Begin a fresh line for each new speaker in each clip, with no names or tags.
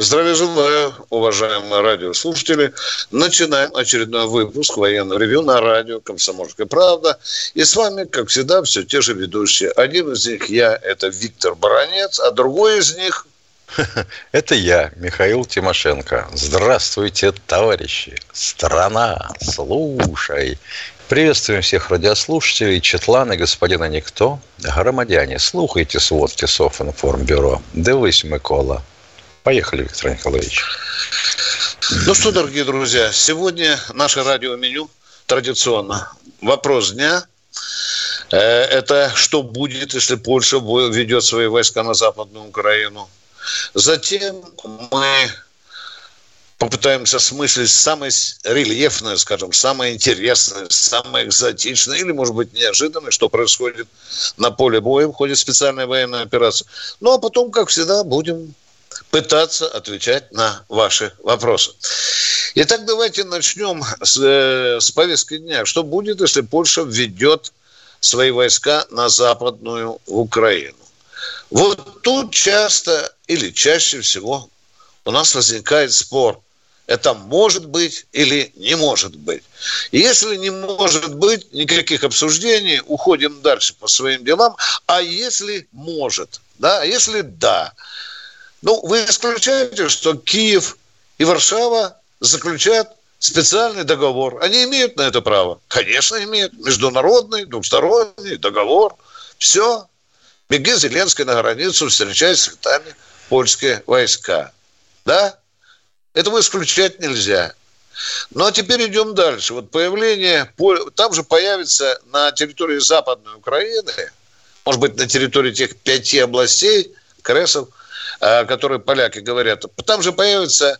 Здравия желаю, уважаемые радиослушатели. Начинаем очередной выпуск военного ревю на радио «Комсомольская правда». И с вами, как всегда, все те же ведущие. Один из них я, это Виктор Баранец, а другой из них...
Это я, Михаил Тимошенко. Здравствуйте, товарищи. Страна, слушай. Приветствуем всех радиослушателей, Четлана, господина Никто, громадяне. Слухайте сводки Софинформбюро. Дивись, Микола. Поехали, Виктор Николаевич.
Ну что, дорогие друзья, сегодня наше радиоменю традиционно. Вопрос дня э, – это что будет, если Польша ведет свои войска на Западную Украину. Затем мы попытаемся осмыслить самое рельефное, скажем, самое интересное, самое экзотичное или, может быть, неожиданное, что происходит на поле боя в ходе специальной военной операции. Ну, а потом, как всегда, будем пытаться отвечать на ваши вопросы. Итак, давайте начнем с, э, с повестки дня. Что будет, если Польша введет свои войска на Западную Украину? Вот тут часто или чаще всего у нас возникает спор. Это может быть или не может быть. Если не может быть, никаких обсуждений, уходим дальше по своим делам. А если может, да, а если да, ну, вы исключаете, что Киев и Варшава заключат специальный договор. Они имеют на это право? Конечно, имеют. Международный, двухсторонний договор. Все. Беги Зеленский на границу, встречайся с летами польские войска. Да? Этого исключать нельзя. Ну, а теперь идем дальше. Вот появление... Там же появится на территории Западной Украины, может быть, на территории тех пяти областей, Кресов, которые поляки говорят, там же появятся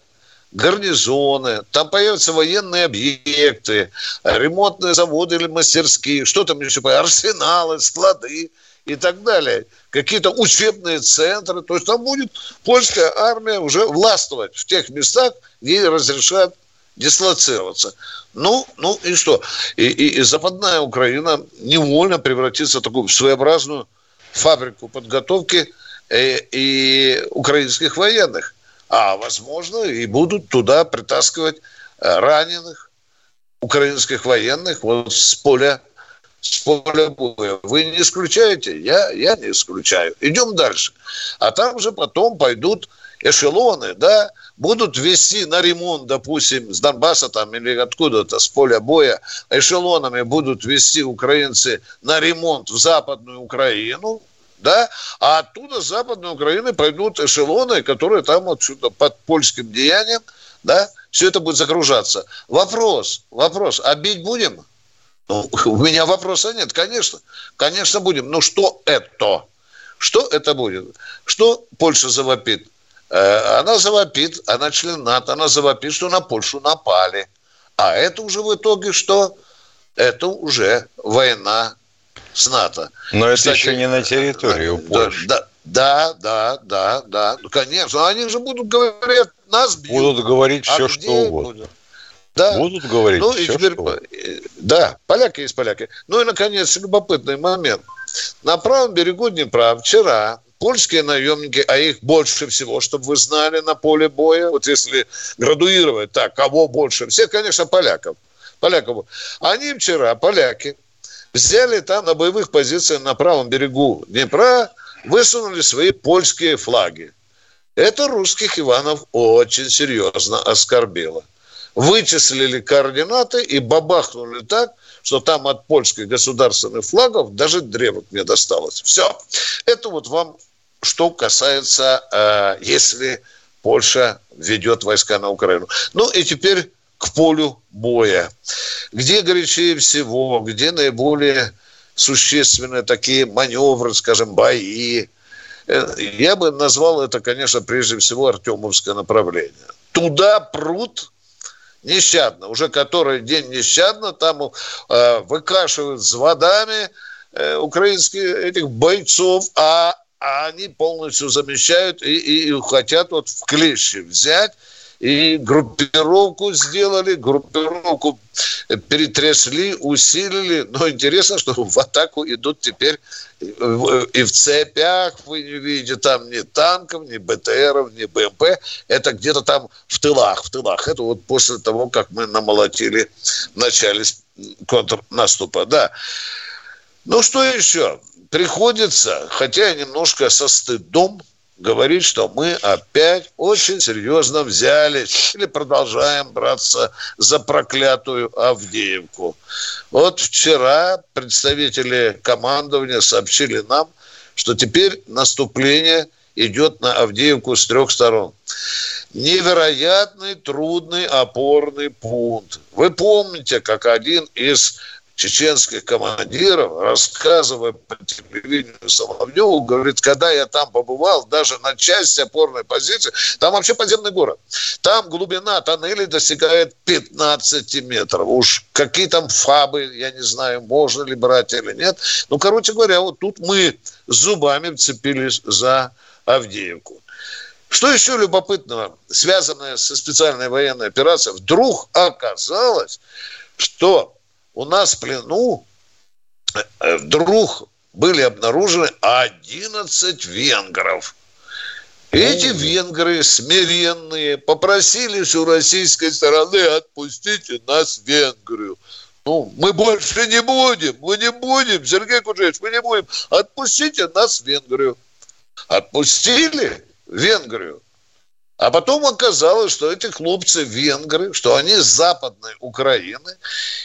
гарнизоны, там появятся военные объекты, ремонтные заводы или мастерские, что там еще арсеналы, склады и так далее. Какие-то учебные центры. То есть там будет польская армия уже властвовать в тех местах, где разрешат дислоцироваться. Ну, ну и что? И, и, и Западная Украина невольно превратится в такую своеобразную фабрику подготовки Э, и украинских военных. А, возможно, и будут туда притаскивать э, раненых украинских военных вот с поля с поля боя. Вы не исключаете? Я, я не исключаю. Идем дальше. А там же потом пойдут эшелоны, да, будут вести на ремонт, допустим, с Донбасса там или откуда-то, с поля боя, эшелонами будут вести украинцы на ремонт в Западную Украину, да, а оттуда с Западной Украины пойдут эшелоны, которые там отсюда под польским деянием, да, все это будет загружаться. Вопрос, вопрос, а бить будем? Ну, у меня вопроса нет, конечно, конечно будем. Но что это? Что это будет? Что Польша завопит? Э, она завопит, она член НАТО, она завопит, что на Польшу напали. А это уже в итоге что? Это уже война с НАТО.
Но это Кстати, еще не на территории у Польши.
Да, да, да, да, да. Ну, конечно. Они же будут говорить, нас бьют.
Будут говорить все, а что угодно. Будут?
Да. Будут говорить ну, все, и теперь, что Да, поляки есть поляки. Ну и, наконец, любопытный момент. На правом берегу Днепра вчера польские наемники, а их больше всего, чтобы вы знали, на поле боя, вот если градуировать так, кого больше, все, конечно, поляков. Поляков. Они вчера, поляки, взяли там на боевых позициях на правом берегу Днепра, высунули свои польские флаги. Это русских Иванов очень серьезно оскорбило. Вычислили координаты и бабахнули так, что там от польских государственных флагов даже древок не досталось. Все. Это вот вам что касается, э, если Польша ведет войска на Украину. Ну и теперь к полю боя. Где горячее всего, где наиболее существенные такие маневры, скажем, бои. Э, я бы назвал это, конечно, прежде всего Артемовское направление. туда прут нещадно. Уже который день нещадно там э, выкашивают с водами э, украинских этих бойцов, а, а они полностью замещают и, и, и хотят вот в клещи взять и группировку сделали, группировку перетрясли, усилили. Но интересно, что в атаку идут теперь и в цепях, вы не видите там ни танков, ни БТРов, ни БМП. Это где-то там в тылах, в тылах. Это вот после того, как мы намолотили в начале контрнаступа. Да. Ну, что еще? Приходится, хотя немножко со стыдом, говорит, что мы опять очень серьезно взялись или продолжаем браться за проклятую Авдеевку. Вот вчера представители командования сообщили нам, что теперь наступление идет на Авдеевку с трех сторон. Невероятный трудный опорный пункт. Вы помните, как один из чеченских командиров, рассказывая по телевидению Соловьеву, говорит, когда я там побывал, даже на части опорной позиции, там вообще подземный город. Там глубина тоннелей достигает 15 метров. Уж какие там фабы, я не знаю, можно ли брать или нет. Ну, короче говоря, вот тут мы зубами вцепились за Авдеевку. Что еще любопытного, связанное со специальной военной операцией, вдруг оказалось, что у нас в плену э, вдруг были обнаружены 11 венгров. Эти венгры смиренные попросили у российской стороны отпустите нас в Венгрию. Ну, мы больше не будем, мы не будем, Сергей Куджевич, мы не будем. Отпустите нас в Венгрию. Отпустили в Венгрию. А потом оказалось, что эти хлопцы венгры, что они с западной Украины.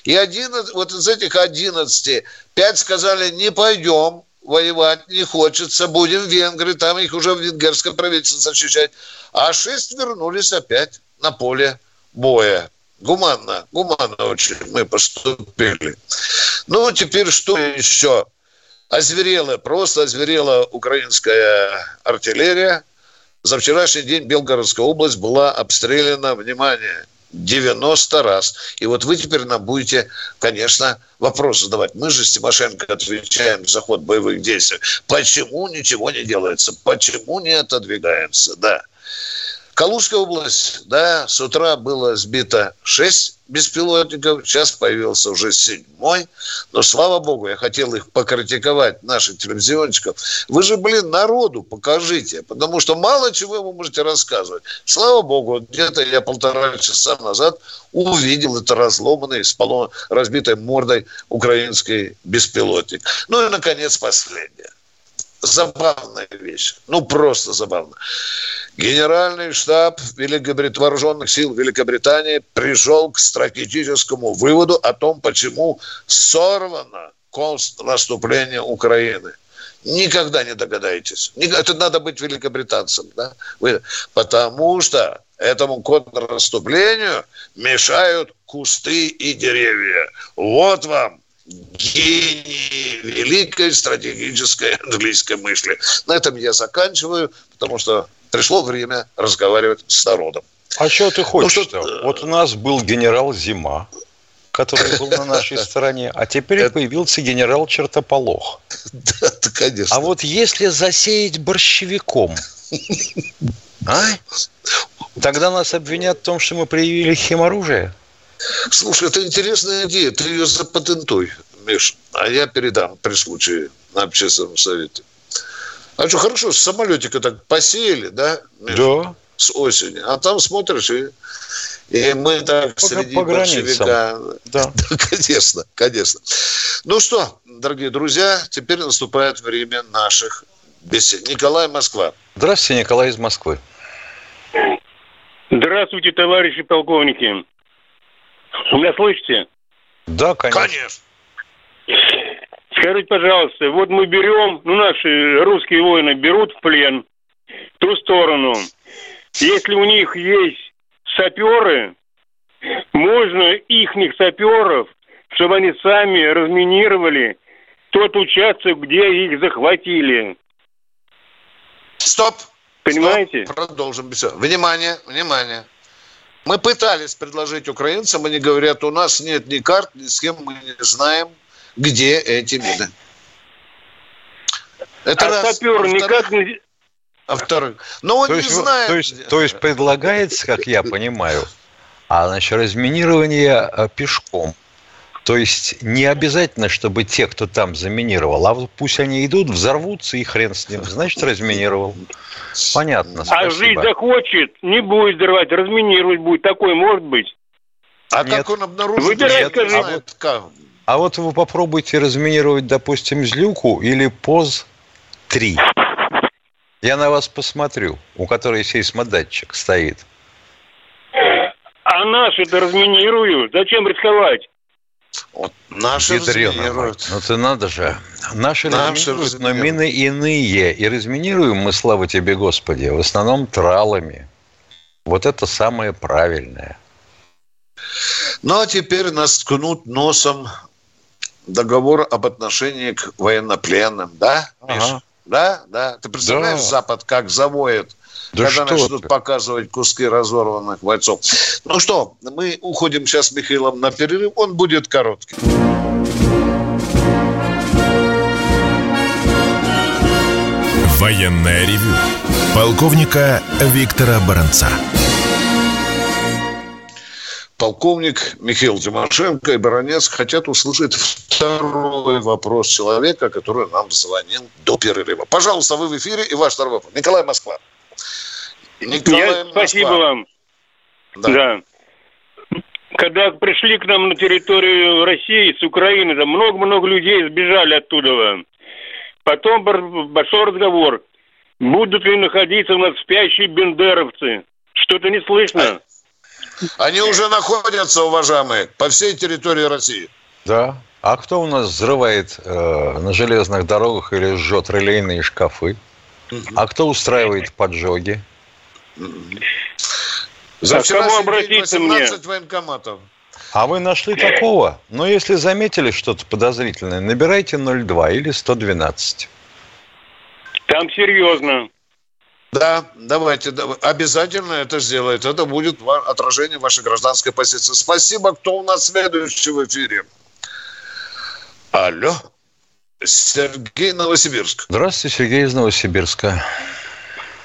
И один, вот из этих 11, пять сказали, не пойдем воевать, не хочется, будем в Венгрии, там их уже в венгерском правительстве защищать. А шесть вернулись опять на поле боя. Гуманно, гуманно очень мы поступили. Ну, теперь что еще? Озверела, просто озверела украинская артиллерия – за вчерашний день Белгородская область была обстреляна, внимание, 90 раз. И вот вы теперь нам будете, конечно, вопрос задавать. Мы же с Тимошенко отвечаем за ход боевых действий. Почему ничего не делается? Почему не отодвигаемся? Да. Калужская область, да, с утра было сбито 6 беспилотников, сейчас появился уже седьмой. Но, слава богу, я хотел их покритиковать, наших телевизионщиков. Вы же, блин, народу покажите, потому что мало чего вы можете рассказывать. Слава богу, где-то я полтора часа назад увидел это разломанный, с разбитой мордой украинский беспилотник. Ну и, наконец, последнее. Забавная вещь. Ну, просто забавно. Генеральный штаб Великобрит... вооруженных сил Великобритании пришел к стратегическому выводу о том, почему сорвано контрнаступление Украины. Никогда не догадаетесь. Это надо быть великобританцем. Да? Потому что этому контрнаступлению мешают кусты и деревья. Вот вам гений великой стратегической английской мысли. На этом я заканчиваю, потому что пришло время разговаривать с народом.
А что ты хочешь? Ну, что... Вот у нас был генерал Зима, который был на нашей стороне, а теперь появился генерал Чертополох. Да, конечно. А вот если засеять борщевиком, а? Тогда нас обвинят в том, что мы проявили химоружие.
Слушай, это интересная идея. Ты ее запатентуй, Миш. А я передам при случае на общественном совете. А что, хорошо, с самолетика так посеяли, да?
Да.
С осени. А там смотришь, и, и мы так по, среди по большевика... Да. да. Конечно, конечно. Ну что, дорогие друзья, теперь наступает время наших бесед. Николай, Москва.
Здравствуйте, Николай из Москвы.
Здравствуйте, товарищи полковники. Меня слышите?
Да, конечно. Конечно.
Скажите, пожалуйста, вот мы берем, ну, наши русские воины берут в плен ту сторону. Если у них есть саперы, можно ихних саперов, чтобы они сами разминировали тот участок, где их захватили.
Стоп!
Понимаете?
Стоп. Продолжим. Все. Внимание, внимание. Мы пытались предложить украинцам, они говорят, у нас нет ни карт, ни с кем мы не знаем, где эти мины.
Это а раз. сапер никак не...
А второй. Но он
то
не
есть,
знает.
То есть, то есть предлагается, как я понимаю, а значит, разминирование э, пешком. То есть не обязательно, чтобы те, кто там заминировал, а пусть они идут, взорвутся и хрен с ним. Значит, разминировал. Понятно.
Спасибо. А жить захочет, не будет взрывать, разминировать будет. Такой может быть.
А Нет. как он обнаружит? Выбирай,
скажи. А вот, как? а вот вы попробуйте разминировать, допустим, Злюку или ПОЗ-3. Я на вас посмотрю, у которой сейсмодатчик стоит.
А наши-то разминируют. Зачем рисковать?
Вот наши разминируют.
Ну ты надо же. Наши, наши разминируют, но мины иные. И разминируем мы, слава тебе, Господи, в основном тралами. Вот это самое правильное.
Ну, а теперь нас ткнут носом договор об отношении к военнопленным, да, Ага. Да, да. Ты представляешь, да. Запад как завоет, да когда начнут ты? показывать куски разорванных бойцов. Ну что, мы уходим сейчас с Михаилом на перерыв. Он будет короткий.
Военная ревю. Полковника Виктора Баранца
полковник Михаил Тимошенко и Баранец хотят услышать второй вопрос человека, который нам звонил до перерыва. Пожалуйста, вы в эфире и ваш второй вопрос. Николай Москва.
Николай Я, Москва. Спасибо вам. Да. да. Когда пришли к нам на территорию России с Украины, там много-много людей сбежали оттуда. Потом большой разговор. Будут ли находиться у нас спящие бендеровцы? Что-то не слышно.
Они уже находятся, уважаемые, по всей территории России.
Да. А кто у нас взрывает э, на железных дорогах или жжет релейные шкафы? А кто устраивает поджоги?
За а кому обратиться 18 мне? военкоматов.
А вы нашли такого? Но если заметили что-то подозрительное, набирайте 02 или 112.
Там серьезно.
Да, давайте, обязательно это сделает. Это будет отражение вашей гражданской позиции. Спасибо. Кто у нас следующий в эфире? Алло. Сергей Новосибирск.
Здравствуйте, Сергей из Новосибирска.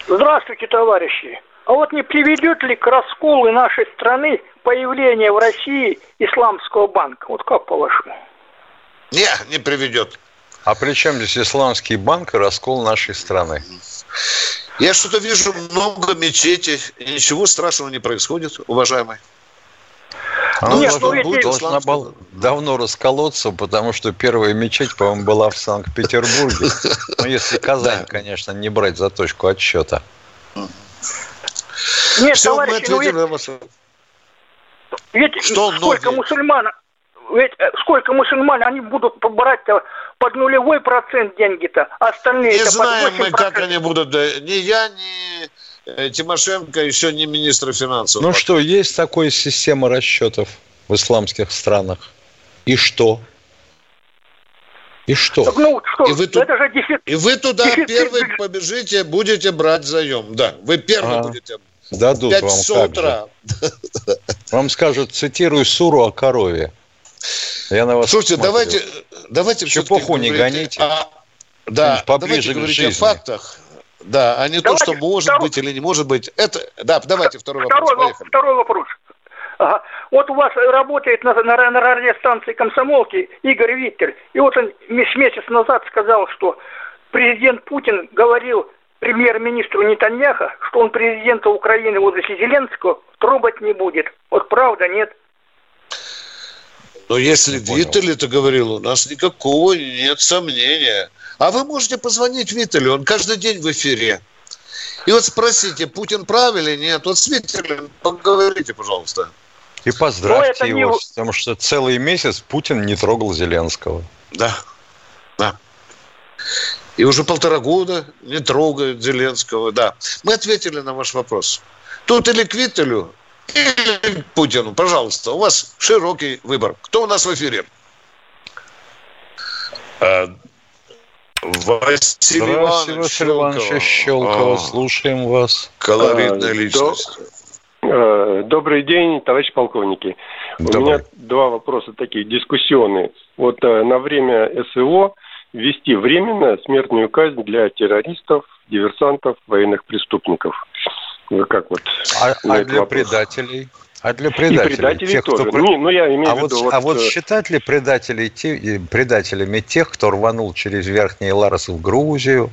Здравствуйте, товарищи. А вот не приведет ли к расколу нашей страны появление в России исламского банка? Вот как по-вашему?
Не, не приведет.
А при чем здесь исламский банк и раскол нашей страны?
Я что-то вижу много мечетей, и ничего страшного не происходит, уважаемый.
Она ну, Нет, должна, будет, должна была давно расколоться, потому что первая мечеть, по-моему, была в Санкт-Петербурге. Ну, если Казань, конечно, не брать за точку отсчета.
Нет, Все, товарищи, мы ответили ну, ведь, ведь что сколько мусульман, ведь э, сколько мусульман, они будут брать под нулевой процент деньги-то, а остальные
Не знаем мы, как они будут. Ни я, ни э, Тимошенко, еще не министр финансов.
Ну что, есть такая система расчетов в исламских странах. И что? И что? Так,
ну, что? И, вы тут... Это же дефицит. и вы туда дефицит... первый побежите, будете брать заем. Да, вы первый а, будете.
Дадут вам как утра. Же. Вам скажут, цитирую суру о корове.
Я на вас Слушайте, смотрю. давайте, давайте
Чепуху не гоните. А,
да, давайте говорить о фактах. Да, а не давайте, то, что может второй... быть или не может быть. Это, да, давайте второй, второй вопрос. Поехали.
Второй вопрос. Ага. Вот у вас работает на, на, на радиостанции комсомолки Игорь Виттель. И вот он месяц назад сказал, что президент Путин говорил премьер-министру Нетаньяха, что он президента Украины возле Зеленского трогать не будет. Вот правда, нет?
Но если Виттель это говорил, у нас никакого нет сомнения. А вы можете позвонить Виттелю, он каждый день в эфире. И вот спросите, Путин прав или нет? Вот с Виттелем поговорите, пожалуйста.
И поздравьте его, не... потому что целый месяц Путин не трогал Зеленского.
Да, да. И уже полтора года не трогает Зеленского, да. Мы ответили на ваш вопрос. Тут или к Виттелю, или Путину. Пожалуйста, у вас широкий выбор. Кто у нас в эфире?
А, Василий Иванович Щелкова. Щелкова. Слушаем вас.
Колоритная а, личность.
До... Добрый день, товарищ полковники. Добрый. У меня два вопроса такие дискуссионные. Вот э, на время СВО ввести временно смертную казнь для террористов, диверсантов, военных преступников.
Вы как вот? А, а для вопрос? предателей? А для предателей?
И предателей тех, тоже. Кто... Ну, ну, я имею
а в виду... Вот, вот, а вот э, считать ли предателей, те, предателями тех, кто рванул через Верхний Ларс в Грузию,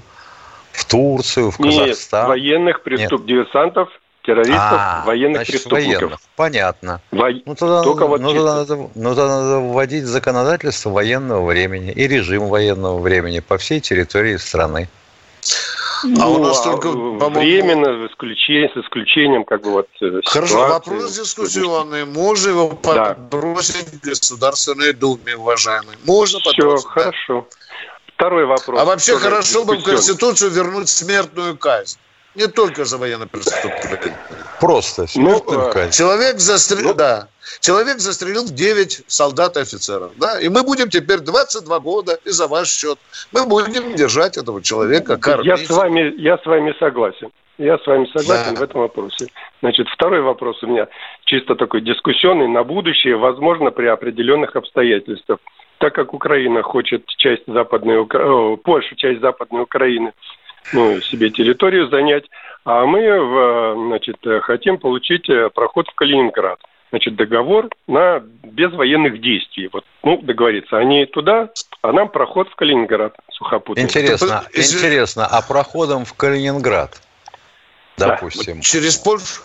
в Турцию, в Казахстан?
Нет, военных преступ... диверсантов, террористов, а, военных значит, преступников. Военных.
Понятно. Во... Ну, тогда, Только вот ну, тогда надо, ну, тогда надо вводить законодательство военного времени и режим военного времени по всей территории страны.
Ну, а у нас а только, по-моему... Временно, с исключением, с исключением как бы вот
э, Хорошо, ситуации. вопрос дискуссионный. Можно его да. подбросить в Государственной Думе, уважаемый? Можно
Все, подбросить? хорошо. Да? Второй вопрос.
А вообще хорошо бы в Конституцию вернуть смертную казнь. Не только за военное преступление.
Просто смертную
ну, казнь. Человек застрелил, ну, да. Человек застрелил 9 солдат и офицеров. Да? И мы будем теперь 22 года, и за ваш счет, мы будем держать этого человека,
кормить. Я с вами, я с вами согласен. Я с вами согласен да. в этом вопросе. Значит, второй вопрос у меня чисто такой дискуссионный на будущее, возможно, при определенных обстоятельствах. Так как Украина хочет часть западной, Польша часть западной Украины ну, себе территорию занять, а мы значит, хотим получить э, проход в Калининград. Значит, договор на без военных действий. Вот, ну, договориться. Они туда, а нам проход в Калининград сухопутный.
Интересно, Это, интересно, а проходом в Калининград, допустим. Да.
Через Польшу?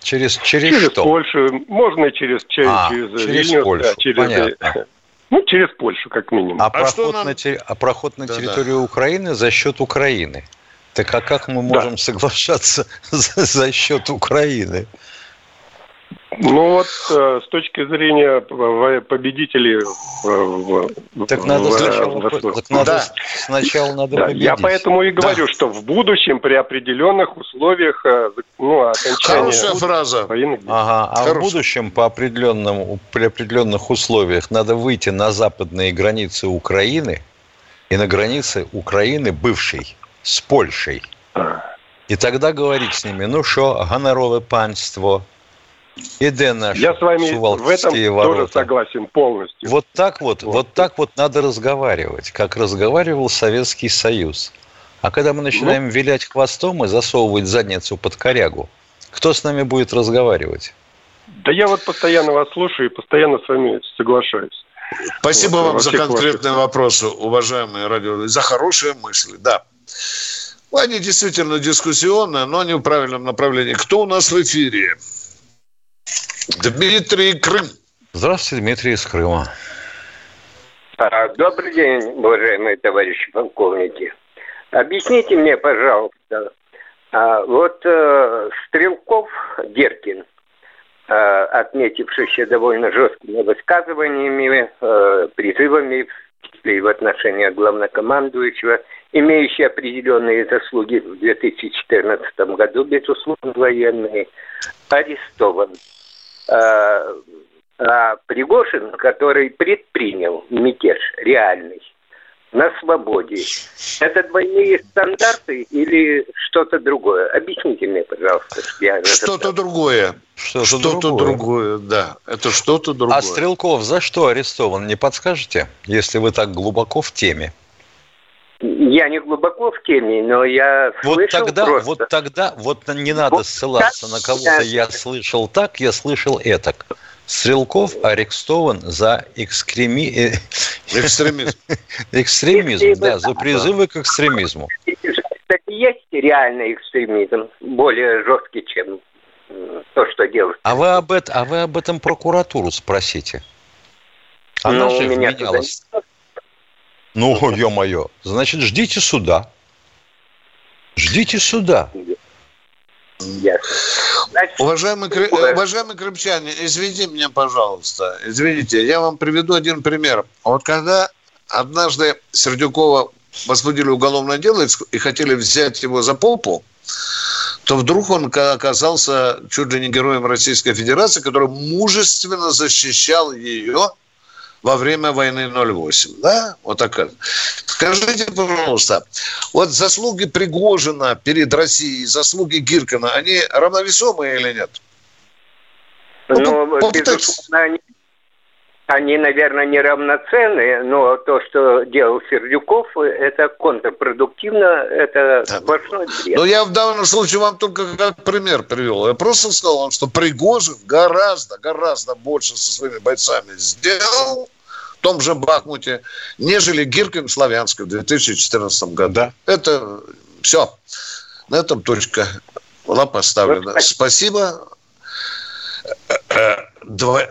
Через, через,
через
что?
Польшу, можно через, через, а, через,
через Вильнюс, Польшу, да, через,
понятно. Ну, через Польшу, как минимум.
А, а проход, нам... на, а проход на да, территорию да. Украины за счет Украины. Так а как мы можем да. соглашаться за, за счет Украины?
Ну вот э, с точки зрения победителей
так в, надо, в, сначала, в, так надо да. сначала надо да, победить.
Я поэтому и говорю, да. что в будущем при определенных условиях э, ну, окончания
Хорошая фраза.
Военных... Ага, а Хорошая. в будущем по определенным, при определенных условиях надо выйти на западные границы Украины и на границы Украины бывшей с Польшей. И тогда говорить с ними, ну что, гонорове панство,
Іде наш Я с вами в этом ворота. тоже согласен полностью.
Вот так вот, вот, вот так вот надо разговаривать, как разговаривал Советский Союз. А когда мы начинаем ну, вилять хвостом и засовывать задницу под корягу, кто с нами будет разговаривать?
Да я вот постоянно вас слушаю и постоянно с вами соглашаюсь.
Спасибо вот, вам за конкретные вопросы, уважаемые радио, за хорошие мысли. Да. Они действительно дискуссионные, но они в правильном направлении. Кто у нас в эфире? Дмитрий Крым.
Здравствуйте, Дмитрий из Крыма.
А, добрый день, уважаемые товарищи полковники. Объясните мне, пожалуйста, а, вот э, Стрелков Деркин, э, отметившийся довольно жесткими высказываниями, э, призывами в отношении главнокомандующего, имеющий определенные заслуги в 2014 году, безусловно, военные, арестован. А, а Пригожин, который предпринял мятеж реальный, на свободе. Это двойные стандарты или что-то другое? Объясните мне, пожалуйста.
Что-то другое. Что-то, что другое. другое, да. Это что-то другое.
А Стрелков за что арестован, не подскажете, если вы так глубоко в теме?
Я не глубоко в теме, но я
вот слышал тогда, просто... Вот тогда, вот не надо вот ссылаться на кого-то. Я слышал так, я слышал этак. Стрелков арестован за экскреми... Э, экстремизм. экстремизм, да, за призывы к экстремизму.
Кстати, есть реальный экстремизм, более жесткий, чем то, что делают.
А вы об, это, а вы об этом прокуратуру спросите. Она ну, же вменялась. Туда... Ну, ё-моё. Значит, ждите суда. Ждите суда.
Уважаемый, уважаемый крымчане, извините меня, пожалуйста. Извините, я вам приведу один пример. Вот когда однажды Сердюкова возбудили уголовное дело и хотели взять его за попу, то вдруг он оказался чуть ли не героем Российской Федерации, который мужественно защищал ее во время войны 08. Да? Вот такая. Скажите, пожалуйста, вот заслуги Пригожина перед Россией, заслуги Гиркина, они равновесомые или нет?
Ну, безусловно, они они, наверное, неравноценны, но то, что делал Сердюков, это контрпродуктивно, это да. сплошной
бред. Но я в данном случае вам только как пример привел. Я просто сказал вам, что Пригожин гораздо, гораздо больше со своими бойцами сделал том же Бахмуте, нежели Гиркин Славянск в 2014 году. Да. Это все. На этом точка была поставлена. Вот, Спасибо.
Два...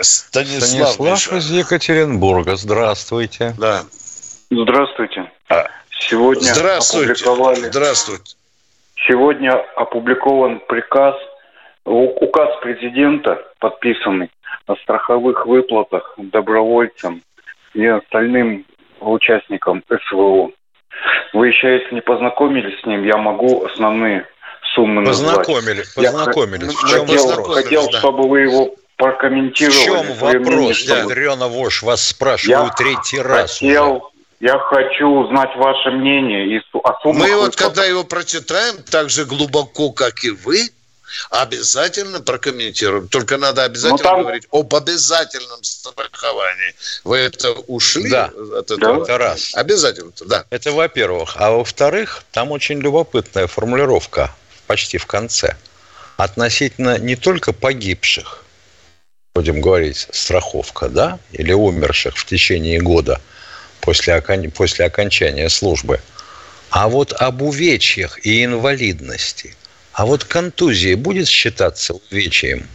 Станислав, Станислав из Екатеринбурга. Здравствуйте.
Да. Здравствуйте. А. Сегодня
Здравствуйте. опубликовали...
Здравствуйте. Сегодня опубликован приказ, указ президента, подписанный о страховых выплатах добровольцам и остальным участникам СВО. Вы еще, если не познакомились с ним, я могу основные суммы
познакомили,
назвать.
Познакомились.
Я хотел, хотел да. чтобы вы его прокомментировали. В
чем вопрос, мнение, Ядрена Вож? Вас спрашиваю я третий раз хотел, уже.
Я хочу узнать ваше мнение. И о
суммах Мы вот, когда его прочитаем, так же глубоко, как и вы, обязательно прокомментируем. Только надо обязательно ну, там... говорить об обязательном страховании. Вы это ушли
да. от этого? Да. Это раз.
Обязательно, да.
Это во-первых. А во-вторых, там очень любопытная формулировка почти в конце относительно не только погибших, будем говорить, страховка, да, или умерших в течение года после, окон... после окончания службы, а вот об увечьях и инвалидности. А вот контузия будет считаться увечьем?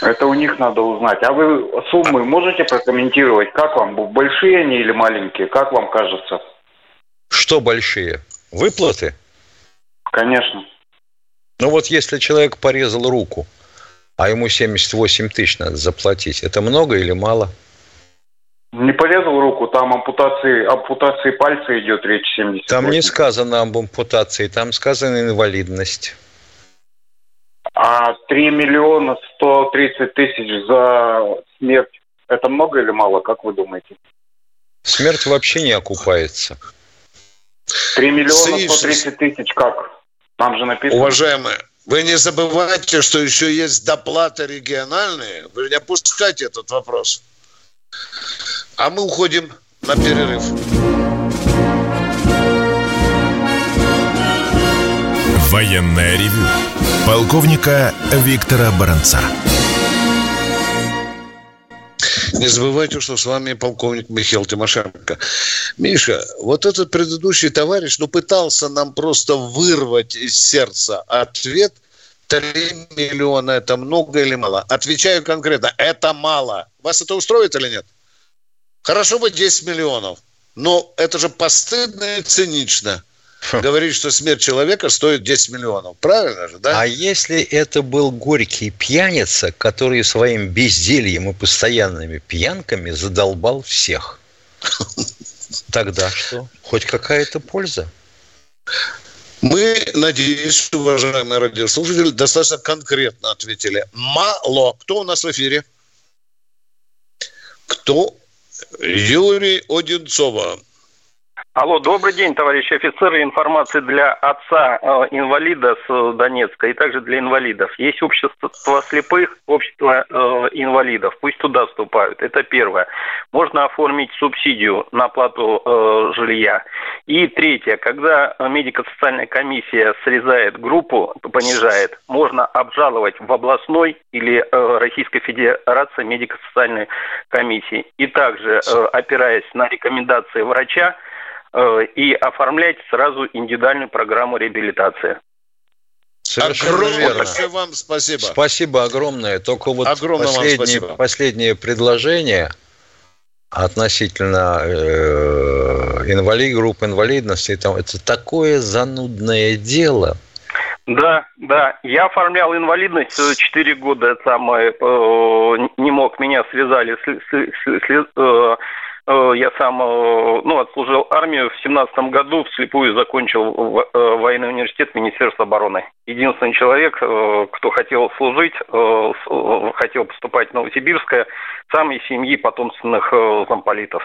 Это у них надо узнать. А вы суммы можете прокомментировать? Как вам? Большие они или маленькие? Как вам кажется?
Что большие? Выплаты?
Конечно.
Ну вот если человек порезал руку – а ему 78 тысяч надо заплатить. Это много или мало?
Не порезал руку, там ампутации, ампутации пальца идет речь 70.
Там не сказано об ампутации, там сказано инвалидность.
А 3 миллиона 130 тысяч за смерть, это много или мало, как вы думаете?
Смерть вообще не окупается.
3 миллиона 130 тысяч как? Там же написано.
Уважаемые, вы не забывайте, что еще есть доплаты региональные. Вы не опускайте этот вопрос. А мы уходим на перерыв.
Военная ревю. Полковника Виктора Баранца.
Не забывайте, что с вами полковник Михаил Тимошенко. Миша, вот этот предыдущий товарищ, ну, пытался нам просто вырвать из сердца ответ. 3 миллиона – это много или мало? Отвечаю конкретно, это мало. Вас это устроит или нет? Хорошо бы 10 миллионов, но это же постыдно и цинично – говорит, что смерть человека стоит 10 миллионов. Правильно же, да?
А если это был горький пьяница, который своим бездельем и постоянными пьянками задолбал всех? Тогда что? Хоть какая-то польза?
Мы, надеюсь, уважаемые радиослушатели, достаточно конкретно ответили. Мало. Кто у нас в эфире? Кто? Юрий Одинцова.
Алло, добрый день, товарищи офицеры. Информация для отца э, инвалида с Донецка и также для инвалидов. Есть общество слепых, общество э, инвалидов. Пусть туда вступают. Это первое. Можно оформить субсидию на оплату э, жилья. И третье. Когда медико-социальная комиссия срезает группу, понижает, можно обжаловать в областной или э, Российской Федерации медико-социальной комиссии. И также, э, опираясь на рекомендации врача, Э, и оформлять сразу индивидуальную программу реабилитации.
Совершенно огромное верно.
вам спасибо.
Спасибо огромное. Только вот огромное последнее, последнее предложение относительно э, инвалид, групп инвалидности, там, это такое занудное дело.
Да, да. Я оформлял инвалидность 4 года, самое, э, не мог, меня связали с, с, с, э, Э, я сам э, ну, отслужил армию в семнадцатом году, вслепую закончил э, военный университет Министерства обороны. Единственный человек, кто хотел служить, хотел поступать в Новосибирское, сам из семьи потомственных замполитов.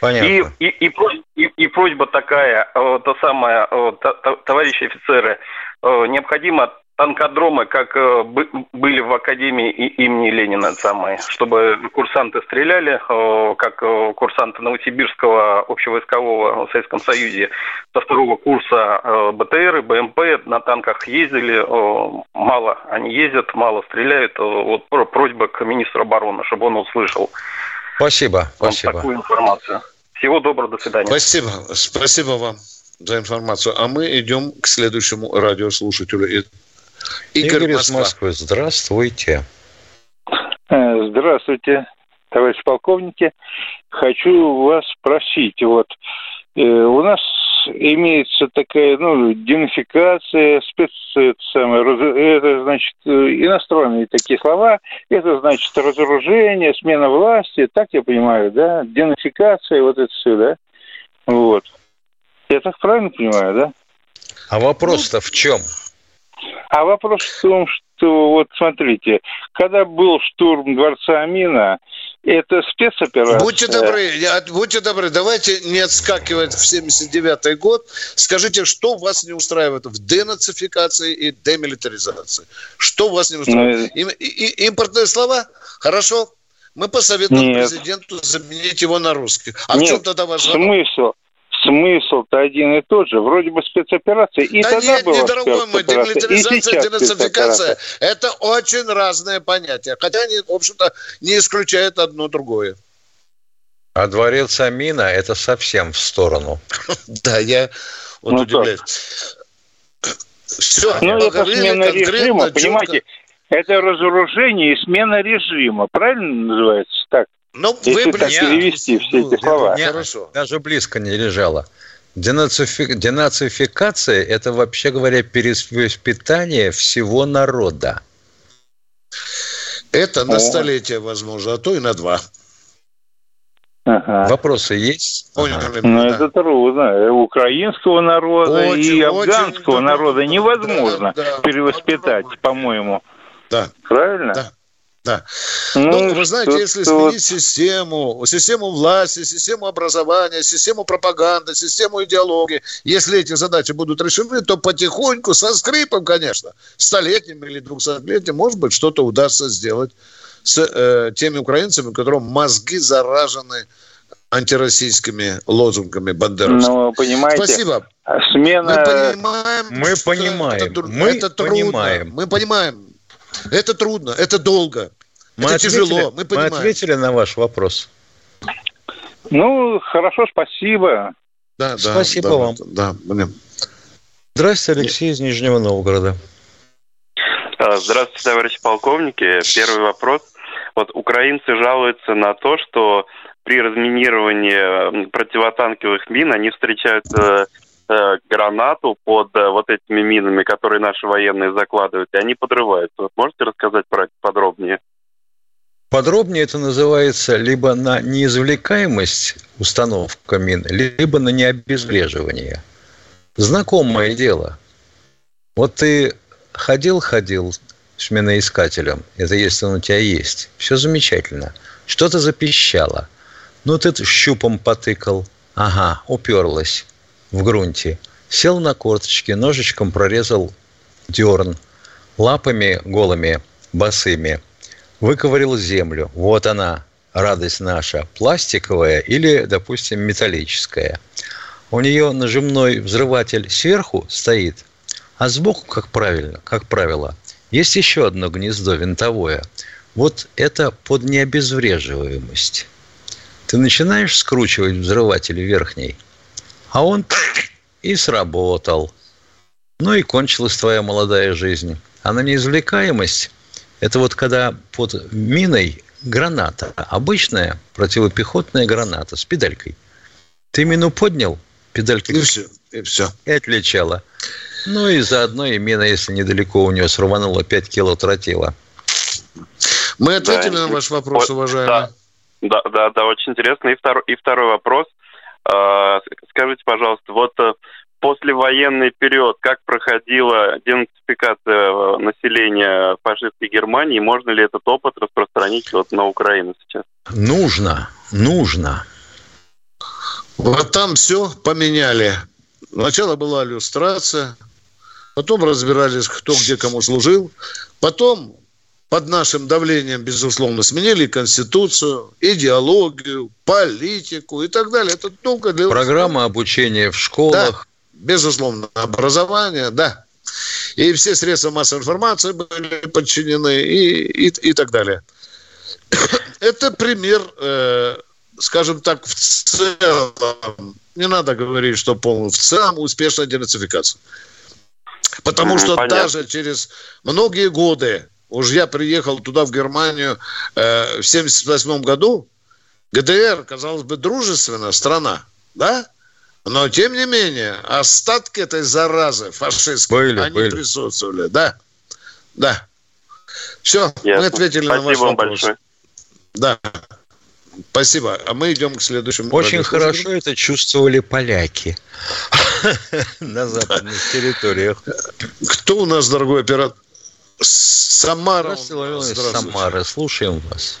Понятно. И, и, и, и, и просьба такая, то самое, товарищи офицеры, необходимо танкодромы, как э, были в Академии имени Ленина самые, чтобы курсанты стреляли, э, как э, курсанты Новосибирского общевойскового в Советском Союзе со второго курса БТР и БМП на танках ездили, мало они ездят, мало стреляют. Вот просьба к министру обороны, чтобы он услышал.
Спасибо, спасибо.
Такую информацию. Всего доброго, до свидания.
Спасибо, спасибо вам за информацию. А мы идем к следующему радиослушателю.
Игорь, Игорь из Москвы, здравствуйте.
Э, здравствуйте, товарищ полковники. Хочу вас спросить, вот э, у нас имеется такая, ну, денификация, спец, это, самое, это значит, э, иностранные такие слова, это значит разоружение, смена власти, так я понимаю, да, денификация, вот это все, да, вот. Я так правильно понимаю, да?
А вопрос-то в чем?
А вопрос в том, что вот смотрите, когда был штурм дворца Амина, это спецоперация.
Будьте добры, будьте добры, давайте не отскакивать в 79-й год. Скажите, что вас не устраивает в денацификации и демилитаризации? Что вас не устраивает? Ну, и, и, импортные слова? Хорошо. Мы посоветуем Нет. президенту заменить его на русский. А Нет, в чем тогда ваш
смысл? Смысл-то один и тот же. Вроде бы спецоперация. И да тогда нет, была
не, дорогой мой, демилитаризация, денацификация – это очень разные понятия. Хотя они, в общем-то, не исключают одно другое.
А дворец Амина – это совсем в сторону.
Да, я вот ну удивляюсь.
Все, ну, это смена режима, понимаете, это разоружение и смена режима, правильно называется так?
Ну, Если вы
так перевести все эти слова.
Не, Хорошо. Даже близко не лежало. Денацифи... Денацификация – это, вообще говоря, перевоспитание всего народа.
Это на столетие, возможно, а то и на два.
Ага. Вопросы есть?
Ага. Ну, это трудно. Украинского народа очень, и афганского очень, народа невозможно да, да, перевоспитать, да, по-моему.
Да.
Правильно?
Да. Да. Ну, ну вы знаете, если сменить систему, систему власти, систему образования, систему пропаганды, систему идеологии, если эти задачи будут решены, то потихоньку, со скрипом, конечно, столетним или двухсотлетним, может быть, что-то удастся сделать с э, теми украинцами, у которых мозги заражены антироссийскими лозунгами бандеровскими.
Ну, понимаете,
Спасибо.
Смена...
Мы понимаем,
мы понимаем, это, мы это понимаем.
Трудно. Мы понимаем. Это трудно, это долго. Мы это ответили, тяжело, мы
понимаем. Мы ответили на ваш вопрос.
Ну, хорошо, спасибо.
Да, да, спасибо да, вам. Да, да. Здравствуйте, Алексей из Нижнего Новгорода.
А, здравствуйте, товарищи полковники. Первый вопрос. Вот украинцы жалуются на то, что при разминировании противотанковых мин они встречают э, э, гранату под э, вот этими минами, которые наши военные закладывают, и они подрываются. Вот можете рассказать про это подробнее?
Подробнее это называется либо на неизвлекаемость установка мин, либо на необезвреживание. Знакомое дело. Вот ты ходил-ходил с миноискателем, это если он у тебя есть, все замечательно. Что-то запищало. Ну, ты щупом потыкал. Ага, уперлась в грунте. Сел на корточки, ножичком прорезал дерн. Лапами голыми, босыми – выковырил землю. Вот она, радость наша, пластиковая или, допустим, металлическая. У нее нажимной взрыватель сверху стоит, а сбоку, как правильно, как правило, есть еще одно гнездо винтовое. Вот это под необезвреживаемость. Ты начинаешь скручивать взрыватель верхний, а он и сработал. Ну и кончилась твоя молодая жизнь. А на неизвлекаемость это вот когда под миной граната, обычная противопехотная граната с педалькой. Ты мину поднял, педалька
и все, и все.
И отличала. Ну и заодно и мина, если недалеко у нее срыванула 5 кило тротила.
Мы ответили да, на ваш вопрос, уважаемый.
Да, да, да, да, очень интересно. И второй, и второй вопрос. А, скажите, пожалуйста, вот э, послевоенный период, как проходила денацификация э, населения фашистской Германии, можно ли этот опыт распространить вот на Украину сейчас?
Нужно, нужно.
Вот там все поменяли. Сначала была иллюстрация, потом разбирались, кто где кому служил, потом под нашим давлением, безусловно, сменили Конституцию, идеологию, политику и так далее. Это
долго для... Программа обучения в школах.
Да, безусловно, образование, да. И все средства массовой информации были подчинены и, и, и так далее. Это пример, э, скажем так, в целом, не надо говорить, что полный, в целом успешная денацификация. Потому что Понятно. даже через многие годы Уж я приехал туда, в Германию, э, в 78 году. ГДР, казалось бы, дружественная страна, да? Но, тем не менее, остатки этой заразы фашистской, были, они были. присутствовали, да? Да. Все, Ясно. мы ответили Спасибо на ваш вопрос. Большое. Да. Спасибо. А мы идем к следующему.
Очень хорошо это чувствовали поляки на западных территориях.
Кто у нас, дорогой оператор?
Самара. Самара. Слушаем вас.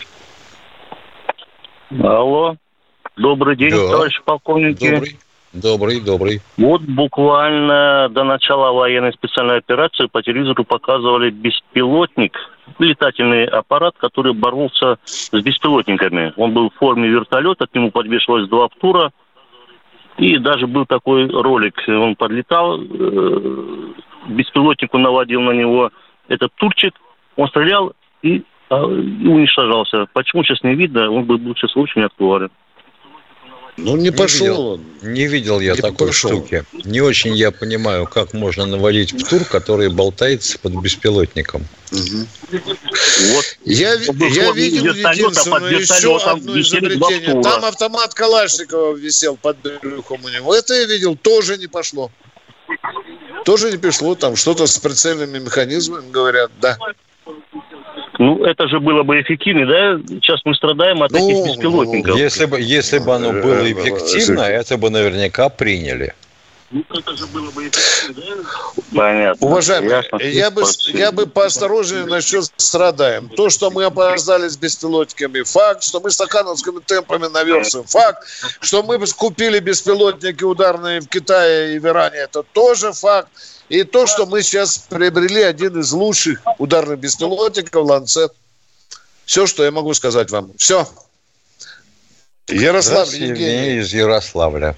Алло. Добрый день, да. товарищ полковники.
Добрый. Добрый, добрый.
Вот буквально до начала военной специальной операции по телевизору показывали беспилотник, летательный аппарат, который боролся с беспилотниками. Он был в форме вертолета, к нему подвешивалось два птура. И даже был такой ролик, он подлетал, э, беспилотнику наводил на него этот турчик, он стрелял и, а, и уничтожался. Почему сейчас не видно, он бы был сейчас очень актуален.
Ну, не, не пошел видел, Не видел я не такой пошел. штуки. Не очень я понимаю, как можно наводить птур, который болтается под беспилотником. Угу.
Вот. Я, я видел единственное еще одно изобретение. Там автомат Калашникова висел под брюхом у него. Это я видел, тоже не пошло. Тоже не пришло, там что-то с прицельными механизмами, говорят, да.
Ну, это же было бы эффективно, да? Сейчас мы страдаем от ну, этих беспилотников.
Ну, если бы, если бы оно было э, эффективно, это бы наверняка приняли. Ну, это же
было бы Понятно. Уважаемые, я бы, я бы поосторожнее насчет страдаем. То, что мы опоздали с беспилотниками, факт. Что мы стакановскими темпами наверстываем, факт. Что мы купили беспилотники ударные в Китае и в Иране, это тоже факт. И то, что мы сейчас приобрели один из лучших ударных беспилотников «Ланцет». Все, что я могу сказать вам. Все.
Ярослав Евгений из Ярославля.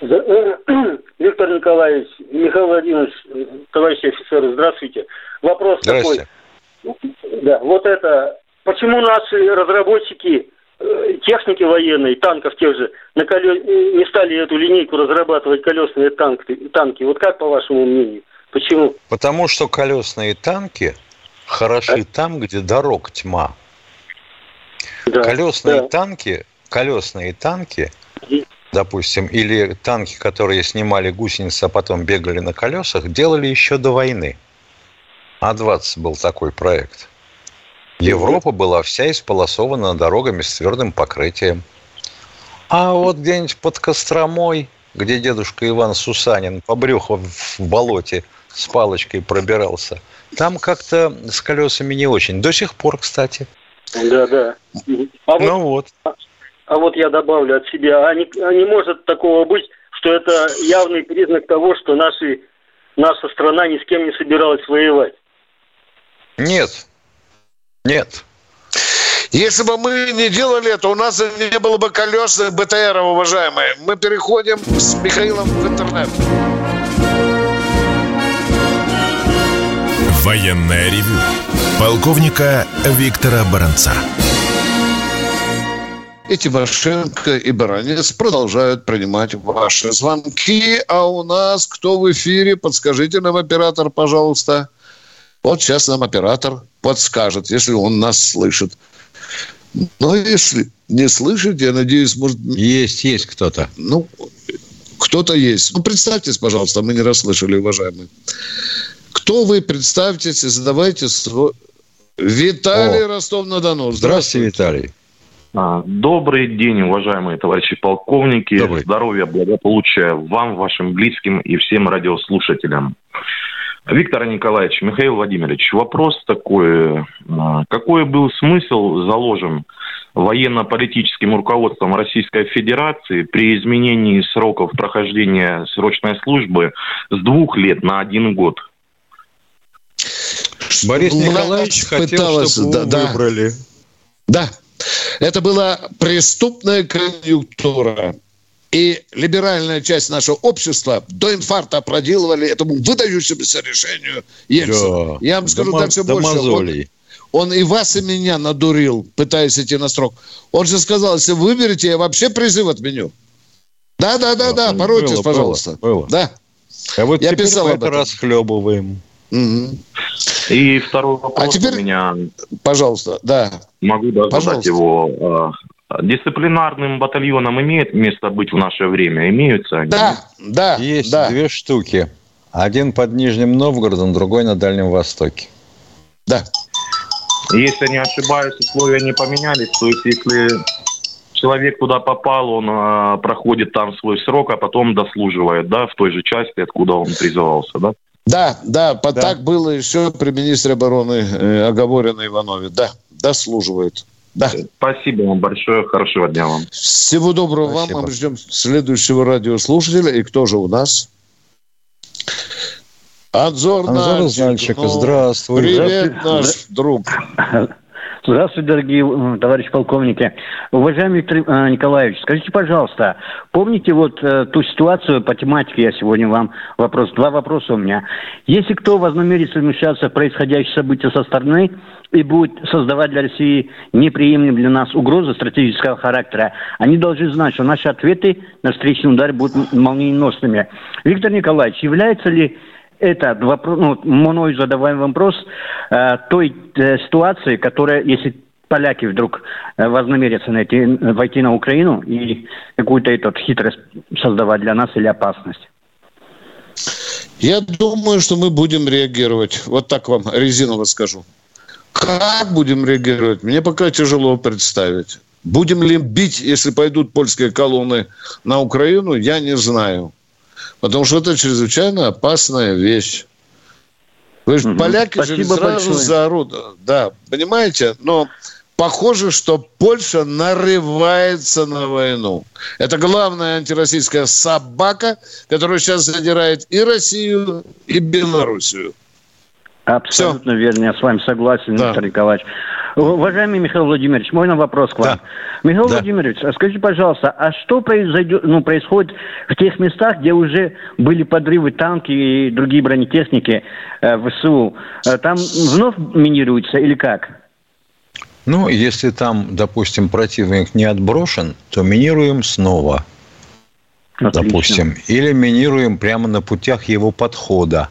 Виктор Николаевич, Михаил Владимирович, товарищи офицеры, здравствуйте. Вопрос такой. Да, вот это, почему наши разработчики техники военной, танков тех же, на коле... не стали эту линейку разрабатывать колесные танки, танки? Вот как по вашему мнению? Почему?
Потому что колесные танки хороши а? там, где дорог тьма. Да, колесные да. танки, колесные танки допустим, или танки, которые снимали гусеницы, а потом бегали на колесах, делали еще до войны. А-20 был такой проект. Европа была вся исполосована дорогами с твердым покрытием. А вот где-нибудь под Костромой, где дедушка Иван Сусанин по брюху в болоте с палочкой пробирался, там как-то с колесами не очень. До сих пор, кстати.
Да, да.
А ну вот. вот.
А вот я добавлю от себя, а не, а не может такого быть, что это явный признак того, что наши, наша страна ни с кем не собиралась воевать?
Нет. Нет.
Если бы мы не делали это, у нас не было бы колесных БТР, уважаемые. Мы переходим с Михаилом в интернет.
Военная ревю. Полковника Виктора Баранца.
И Тимошенко, и Баранец продолжают принимать ваши звонки. А у нас кто в эфире? Подскажите нам, оператор, пожалуйста. Вот сейчас нам оператор подскажет, если он нас слышит. Но если не слышит, я надеюсь, может...
Есть, есть кто-то.
Ну, кто-то есть. Ну, представьтесь, пожалуйста, мы не расслышали, уважаемые. Кто вы? Представьтесь и задавайте свой... Виталий Ростов-на-Дону.
Здравствуйте, Виталий.
А, добрый день, уважаемые товарищи полковники. Добрый. Здоровья, благополучия вам, вашим близким и всем радиослушателям. Виктор Николаевич, Михаил Владимирович, вопрос такой. А, какой был смысл заложен военно-политическим руководством Российской Федерации при изменении сроков прохождения срочной службы с двух лет на один год.
Борис Николаевич хотел, чтобы да, выбрали.
Да, это была преступная конъюнктура. И либеральная часть нашего общества до инфаркта аплодировали этому выдающемуся решению Ельцина. Да. Я вам скажу до, дальше больше. Он, он и вас, и меня надурил, пытаясь идти на срок. Он же сказал, если выберете, я вообще призыв отменю. Да, да, да, да, поройтесь, было, пожалуйста. Было, было. Да.
А вот я писал мы это расхлебываем.
Угу. И второй вопрос
а теперь, у меня. Пожалуйста, да.
Могу даже задать его. А, дисциплинарным батальонам имеет место быть в наше время? Имеются они?
Да, да.
Есть
да.
две штуки. Один под Нижним Новгородом, другой на Дальнем Востоке.
Да.
Если не ошибаюсь, условия не поменялись. То есть, если человек туда попал, он э, проходит там свой срок, а потом дослуживает, да, в той же части, откуда он призывался, да?
Да, да, да. так было еще при министре обороны э, оговорено Иванове. Да, дослуживает. Да.
Спасибо вам большое. Хорошего дня вам.
Всего доброго Спасибо. вам. Мы ждем следующего радиослушателя. И кто же у нас?
Анзор, Анзор Нальчик. Ну, здравствуй.
Привет, наш друг.
Здравствуйте, дорогие товарищи полковники. Уважаемый Виктор э, Николаевич, скажите, пожалуйста, помните вот э, ту ситуацию по тематике, я сегодня вам вопрос, два вопроса у меня. Если кто вознамерится вмешаться в происходящие события со стороны и будет создавать для России неприемлемые для нас угрозы стратегического характера, они должны знать, что наши ответы на встречный удар будут молниеносными. Виктор Николаевич, является ли это вопрос, ну, мной задаваемый вопрос э, той э, ситуации, которая, если поляки вдруг э, вознамерятся найти, войти на Украину и какую-то эту хитрость создавать для нас или опасность?
Я думаю, что мы будем реагировать. Вот так вам резиново скажу. Как будем реагировать, мне пока тяжело представить. Будем ли бить, если пойдут польские колонны на Украину, я не знаю. Потому что это чрезвычайно опасная вещь. Вы же, угу. поляки Спасибо же сразу большое. заорут. Да, понимаете? Но похоже, что Польша нарывается на войну. Это главная антироссийская собака, которая сейчас задирает и Россию, и Белоруссию.
Абсолютно Все. верно, я с вами согласен, да. Виктор Николаевич. Уважаемый Михаил Владимирович, мой вопрос к вам. Да. Михаил да. Владимирович, скажите, пожалуйста, а что произойдет, ну, происходит в тех местах, где уже были подрывы танки и другие бронетехники э, ВСУ? Э, там вновь минируется или как?
Ну, если там, допустим, противник не отброшен, то минируем снова. Отлично. Допустим. Или минируем прямо на путях его подхода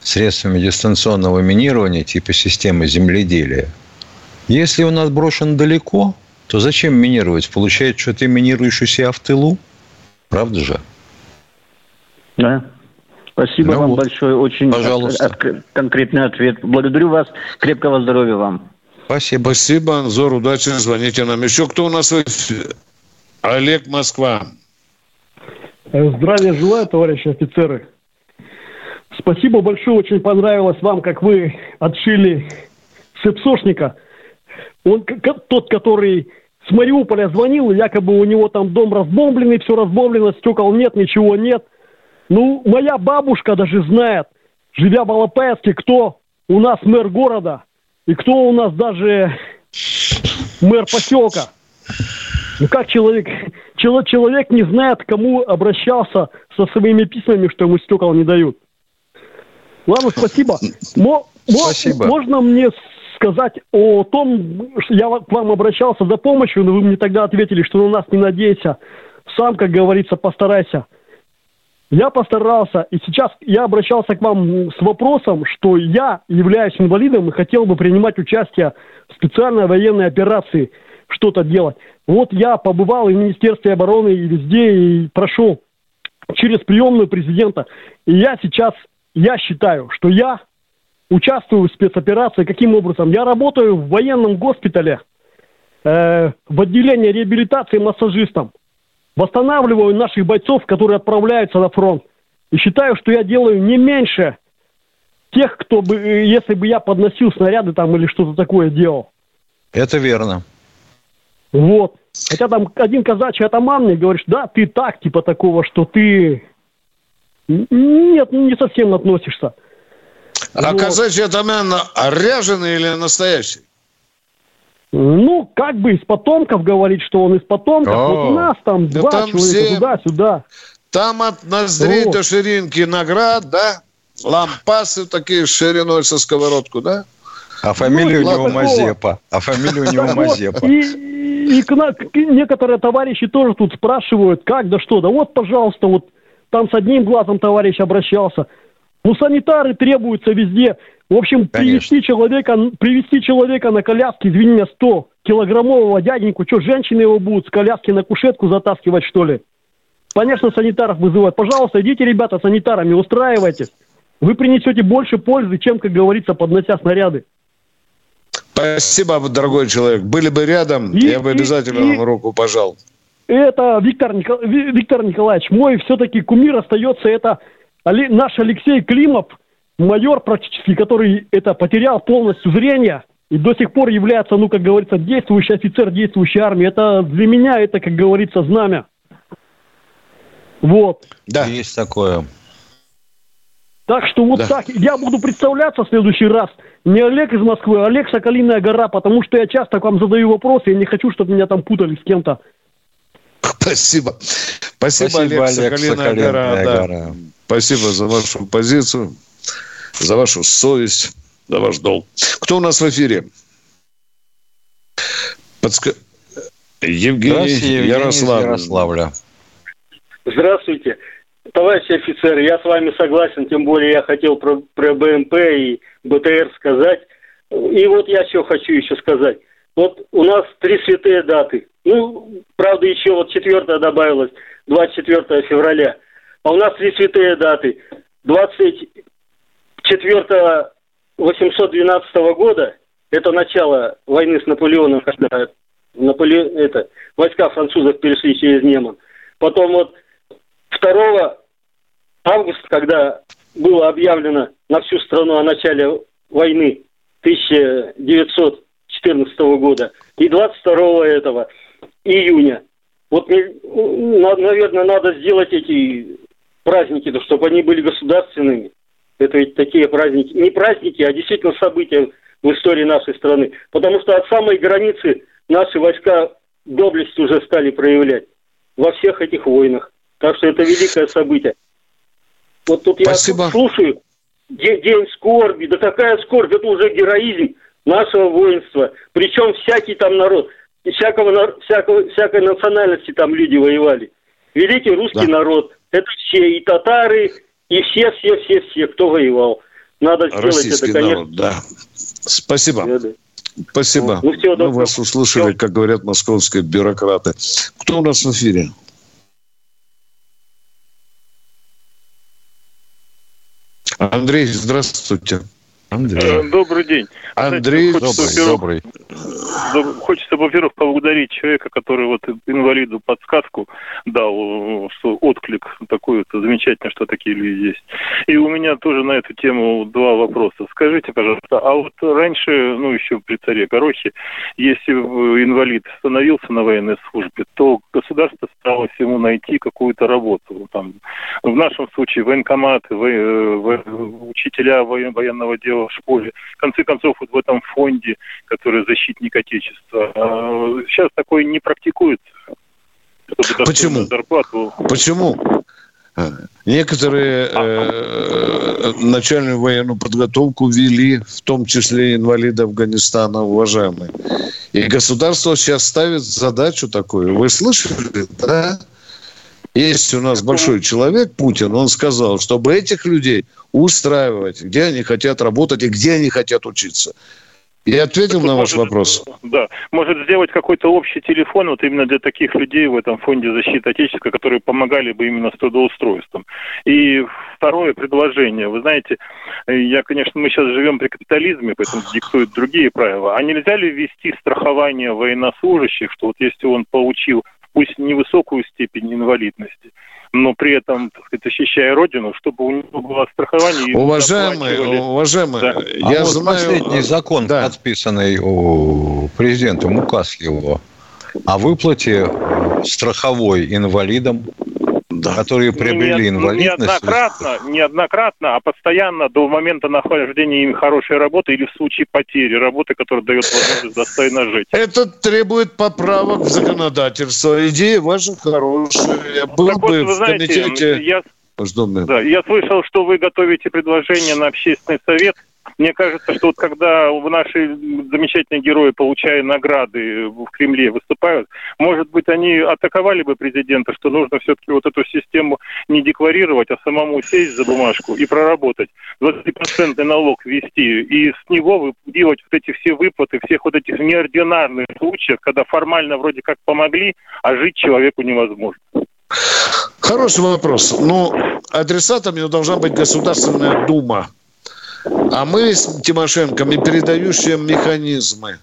средствами дистанционного минирования типа системы земледелия. Если он отброшен далеко, то зачем минировать? Получается, что ты минируешь у себя в тылу? Правда же?
Да. Спасибо ну вам вот. большое. Очень
Пожалуйста. От,
от, конкретный ответ. Благодарю вас. Крепкого здоровья вам.
Спасибо. Спасибо, Анзор. Удачи. Звоните нам. Еще кто у нас Олег Москва.
Здравия желаю, товарищи офицеры. Спасибо большое. Очень понравилось вам, как вы отшили сепсошника – он тот, который с Мариуполя звонил, якобы у него там дом разбомбленный, все разбомблено, стекол нет, ничего нет. Ну, моя бабушка даже знает, живя в Алапаевске, кто у нас мэр города и кто у нас даже мэр поселка. Ну как человек, человек не знает, кому обращался со своими письмами, что ему стекол не дают. Ладно, спасибо. Мо, спасибо. Можно мне сказать о том, что я к вам обращался за помощью, но вы мне тогда ответили, что на нас не надейся. Сам, как говорится, постарайся. Я постарался, и сейчас я обращался к вам с вопросом, что я являюсь инвалидом и хотел бы принимать участие в специальной военной операции, что-то делать. Вот я побывал и в Министерстве обороны, и везде, и прошел через приемную президента. И я сейчас, я считаю, что я участвую в спецоперации. Каким образом? Я работаю в военном госпитале, э, в отделении реабилитации массажистом. Восстанавливаю наших бойцов, которые отправляются на фронт. И считаю, что я делаю не меньше тех, кто бы, э, если бы я подносил снаряды там или что-то такое делал.
Это верно.
Вот. Хотя там один казачий атаман мне говорит, да, ты так, типа такого, что ты... Нет, не совсем относишься.
А вот. казачий атаман ряженый или настоящий?
Ну, как бы из потомков говорит, что он из потомков. О, вот у нас там да два там человека все... туда-сюда.
Там от ноздрей вот. до ширинки наград, да? Лампасы такие шириной со сковородку, да?
А фамилия ну, у него Мазепа. А фамилия у него Мазепа.
И, и к, к, некоторые товарищи тоже тут спрашивают, как, да что, да вот, пожалуйста, вот там с одним глазом товарищ обращался. Ну, санитары требуются везде. В общем, привести человека, привести человека на коляске, извини меня, 100 килограммового дяденьку, что, женщины его будут с коляски на кушетку затаскивать, что ли? Конечно, санитаров вызывают. Пожалуйста, идите, ребята, санитарами, устраивайтесь. Вы принесете больше пользы, чем, как говорится, поднося снаряды.
Спасибо, дорогой человек. Были бы рядом, и, я бы обязательно и, вам руку пожал.
Это, Виктор, Никол... Виктор Николаевич, мой все-таки кумир остается, это наш Алексей Климов, майор практически, который это потерял полностью зрение и до сих пор является, ну, как говорится, действующий офицер действующей армии. Это для меня это, как говорится, знамя. Вот.
Да, есть такое.
Так что вот да. так. Я буду представляться в следующий раз. Не Олег из Москвы, а Олег Соколиная гора, потому что я часто к вам задаю вопросы, я не хочу, чтобы меня там путали с кем-то.
Спасибо. Спасибо, Спасибо Олег, Олег Соколиная, Соколиная гора. гора. Да. Спасибо за вашу позицию, за вашу совесть, за ваш долг. Кто у нас в эфире? Подска... Евгений, Евгений Ярослав.
Ярославля. Здравствуйте. Товарищ офицер, я с вами согласен, тем более я хотел про, про БМП и БТР сказать. И вот я еще хочу еще сказать. Вот у нас три святые даты. Ну, правда, еще вот четвертая добавилась, 24 февраля. А у нас три святые даты. 24 812 года, это начало войны с Наполеоном, когда Наполе... это, войска французов перешли через Неман. Потом вот 2 августа, когда было объявлено на всю страну о начале войны 1914 года, и 22 этого июня. Вот, наверное, надо сделать эти праздники, чтобы они были государственными. Это ведь такие праздники, не праздники, а действительно события в истории нашей страны. Потому что от самой границы наши войска доблесть уже стали проявлять во всех этих войнах. Так что это великое событие. Вот тут Спасибо. я слушаю, день, день скорби, да какая скорбь, это уже героизм нашего воинства. Причем всякий там народ, всякого, всякого, всякой национальности там люди воевали. Великий русский да. народ, это все, и татары, и все, все, все, все, кто воевал. Надо сделать Российский это, конечно. Народ,
да. Спасибо. Да, да. Спасибо. Ну, все, Мы вас услышали, как говорят московские бюрократы. Кто у нас в эфире? Андрей, здравствуйте.
Андрей. Э, добрый день.
Андрей, Знаете, добрый,
добрый. Хочется, во-первых, поблагодарить человека, который вот инвалиду подсказку дал, что отклик такой вот замечательно, что такие люди есть. И у меня тоже на эту тему два вопроса. Скажите, пожалуйста, а вот раньше, ну, еще при царе Горохе, если инвалид становился на военной службе, то государство старалось ему найти какую-то работу. Там, в нашем случае военкоматы, во, во, учителя военного дела в школе. В конце концов, вот в этом фонде, который защитник Отечества, а, сейчас такое не практикуется.
Почему? Зарплату... Почему? Некоторые э, начальную военную подготовку вели, в том числе инвалиды Афганистана, уважаемые. И государство сейчас ставит задачу такую. Вы слышали, да? Есть у нас большой человек, Путин, он сказал, чтобы этих людей устраивать, где они хотят работать и где они хотят учиться. Я ответил на ваш может, вопрос.
Да. Может сделать какой-то общий телефон вот именно для таких людей в этом фонде защиты Отечества, которые помогали бы именно с трудоустройством. И второе предложение. Вы знаете, я, конечно, мы сейчас живем при капитализме, поэтому диктуют другие правила. А нельзя ли ввести страхование военнослужащих, что вот если он получил пусть невысокую степень инвалидности, но при этом, так сказать, защищая родину, чтобы у него было страхование.
Уважаемые, уважаемые, да.
я а знаю... Последний закон, да. подписанный у президента, указ его, о выплате страховой инвалидам, да. которые приобрели ну, инвалидность.
Неоднократно, неоднократно, а постоянно до момента нахождения им хорошей работы или в случае потери работы, которая дает возможность достойно жить.
Это требует поправок в законодательство. Идея ваша хорошая. Был так бы вот, вы знаете, в комитете...
Я, да, я слышал, что вы готовите предложение на общественный совет мне кажется, что вот когда наши замечательные герои, получая награды в Кремле, выступают, может быть, они атаковали бы президента, что нужно все-таки вот эту систему не декларировать, а самому сесть за бумажку и проработать, 20% налог ввести, и с него делать вот эти все выплаты, всех вот этих неординарных случаев, когда формально вроде как помогли, а жить человеку невозможно.
Хороший вопрос. Ну, адресатом должна быть Государственная Дума. А мы с Тимошенко, мы передающие механизмы.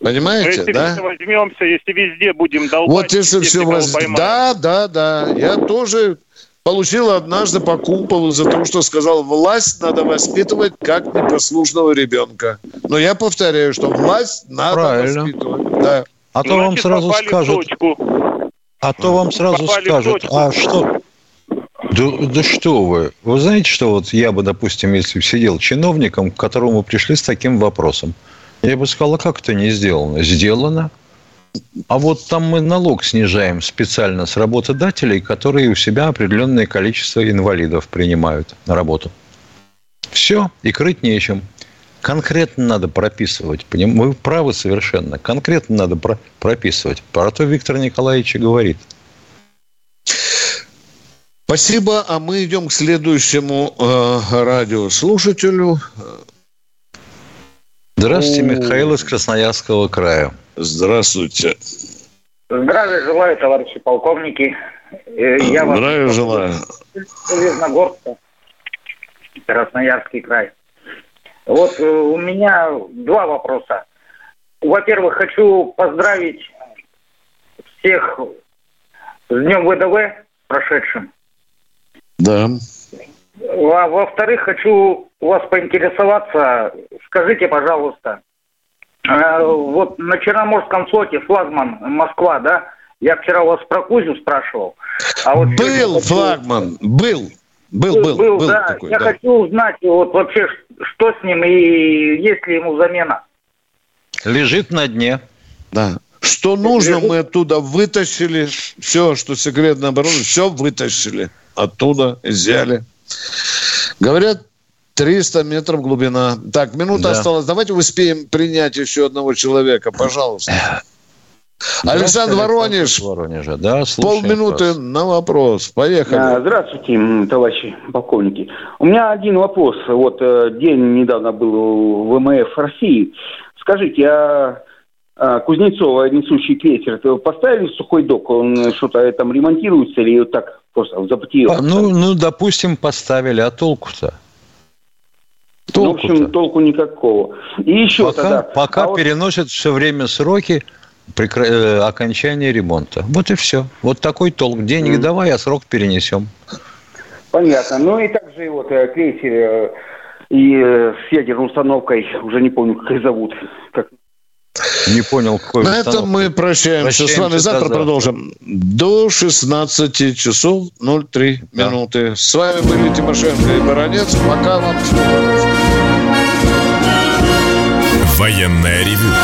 Понимаете,
если
да?
Если возьмемся, если везде будем долбать...
Вот если все... Воз... Да, да, да. Я тоже получил однажды по куполу за то, что сказал, власть надо воспитывать как непослушного ребенка. Но я повторяю, что власть надо Правильно. воспитывать. Да.
А то вам сразу скажут... А то вам сразу скажут, а что, да, да что вы? Вы знаете, что вот я бы, допустим, если сидел чиновником, к которому пришли с таким вопросом, я бы сказал, а как это не сделано? Сделано. А вот там мы налог снижаем специально с работодателей, которые у себя определенное количество инвалидов принимают на работу. Все, и крыть нечем. Конкретно надо прописывать. Вы правы совершенно. Конкретно надо прописывать. Про то Виктор Николаевич и говорит –
Спасибо, а мы идем к следующему э, радиослушателю.
Здравствуйте, Михаил из Красноярского края.
Здравствуйте.
Здравия желаю, товарищи полковники.
Э, я Здравия вас... желаю.
Железногорска, Красноярский край. Вот э, у меня два вопроса. Во-первых, хочу поздравить всех с Днем ВДВ прошедшим.
Да.
А во-вторых, хочу у вас поинтересоваться. Скажите, пожалуйста, э, вот на Черноморском флоте флагман Москва, да? Я вчера у вас про Кузю спрашивал.
А вот был хочу... флагман, был. Был, был, был, был, был
да. Такой, Я да. хочу узнать вот вообще, что с ним и есть ли ему замена.
Лежит на дне.
Да. Что нужно, мы оттуда вытащили. Все, что секретное оборудование, все вытащили оттуда взяли. Говорят, 300 метров глубина. Так, минута да. осталась. Давайте успеем принять еще одного человека, пожалуйста. Александр Воронеж. Воронежа. Да, Полминуты вас. на вопрос. Поехали.
А, здравствуйте, товарищи полковники. У меня один вопрос. Вот э, день недавно был в ВМФ России. Скажите, а, Кузнецова, несущий крейсер, поставили в сухой док? Он что-то там ремонтируется или вот так просто в запотеет?
Ну, ну, допустим, поставили, а толку-то?
Толку ну, в общем, толку никакого. И еще
пока, тогда... Пока а переносят вот... все время сроки прекра... Э, окончания ремонта. Вот и все. Вот такой толк. Денег mm. давай, а срок перенесем.
Понятно. Ну и также вот э, крейсер э, и с ядерной установкой, уже не помню, как их зовут, как
не понял, какой
На этом мы прощаемся. прощаемся. С вами завтра да, продолжим. До 16 часов 03 да. минуты. С вами были Тимошенко и Баранец. Пока вам
Военная ревю.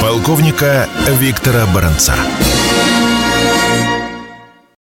Полковника Виктора Баранца.